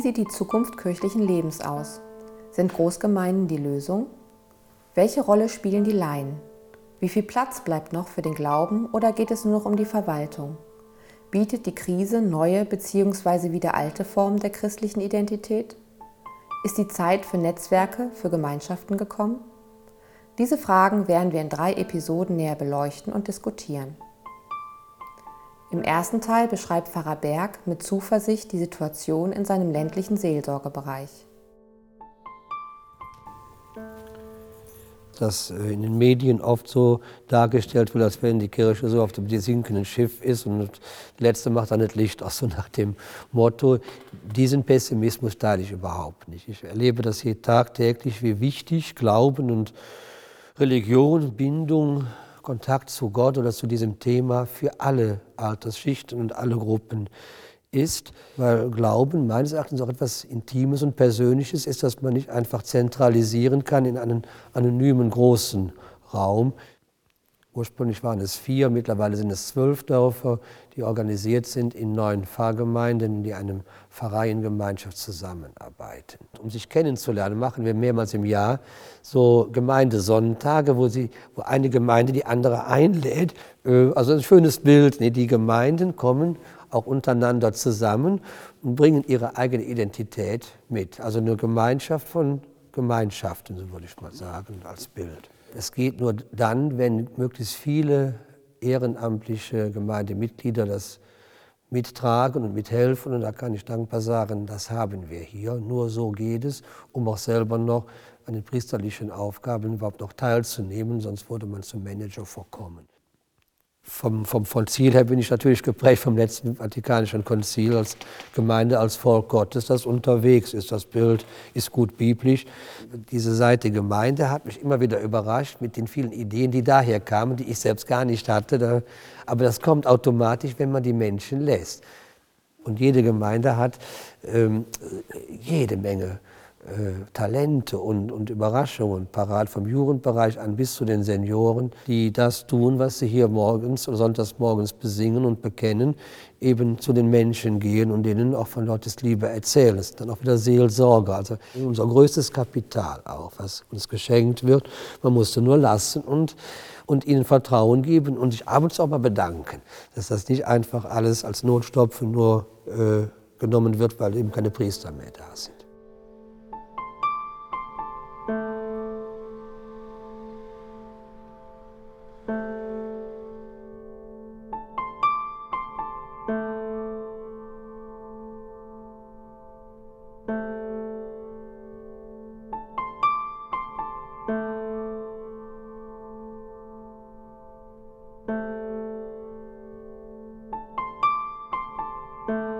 sieht die Zukunft kirchlichen Lebens aus? Sind Großgemeinden die Lösung? Welche Rolle spielen die Laien? Wie viel Platz bleibt noch für den Glauben oder geht es nur noch um die Verwaltung? Bietet die Krise neue bzw. wieder alte Formen der christlichen Identität? Ist die Zeit für Netzwerke, für Gemeinschaften gekommen? Diese Fragen werden wir in drei Episoden näher beleuchten und diskutieren. Im ersten Teil beschreibt Pfarrer Berg mit Zuversicht die Situation in seinem ländlichen Seelsorgebereich. dass äh, in den Medien oft so dargestellt wird, als wenn die Kirche so auf dem sinkenden Schiff ist und das Letzte macht dann das Licht aus, so nach dem Motto. Diesen Pessimismus teile ich überhaupt nicht. Ich erlebe das hier tagtäglich, wie wichtig Glauben und Religion, Bindung, Kontakt zu Gott oder zu diesem Thema für alle Altersschichten und alle Gruppen ist, weil Glauben meines Erachtens auch etwas Intimes und Persönliches ist, das man nicht einfach zentralisieren kann in einen anonymen großen Raum. Ursprünglich waren es vier, mittlerweile sind es zwölf Dörfer, die organisiert sind in neun Pfarrgemeinden, die einem Pfarreiengemeinschaft zusammenarbeiten. Um sich kennenzulernen, machen wir mehrmals im Jahr so Gemeindesonntage, wo, sie, wo eine Gemeinde die andere einlädt. Äh, also ein schönes Bild. Die Gemeinden kommen auch untereinander zusammen und bringen ihre eigene Identität mit. Also eine Gemeinschaft von Gemeinschaften, so würde ich mal sagen, als Bild. Es geht nur dann, wenn möglichst viele ehrenamtliche Gemeindemitglieder das mittragen und mithelfen. Und da kann ich dankbar sagen, das haben wir hier. Nur so geht es, um auch selber noch an den priesterlichen Aufgaben überhaupt noch teilzunehmen, sonst würde man zum Manager vorkommen. Vom, vom, vom Ziel her bin ich natürlich geprägt vom letzten Vatikanischen Konzil als Gemeinde, als Volk Gottes, das unterwegs ist. Das Bild ist gut biblisch. Diese Seite Gemeinde hat mich immer wieder überrascht mit den vielen Ideen, die daher kamen, die ich selbst gar nicht hatte. Aber das kommt automatisch, wenn man die Menschen lässt. Und jede Gemeinde hat ähm, jede Menge Talente und, und Überraschungen parat, vom Jugendbereich an bis zu den Senioren, die das tun, was sie hier morgens oder sonntags morgens besingen und bekennen, eben zu den Menschen gehen und denen auch von Gottes Liebe erzählen. Das ist dann auch wieder Seelsorge, also unser größtes Kapital auch, was uns geschenkt wird. Man musste nur lassen und, und ihnen Vertrauen geben und sich abends auch mal bedanken, dass das nicht einfach alles als Notstopfen nur äh, genommen wird, weil eben keine Priester mehr da sind. thank you.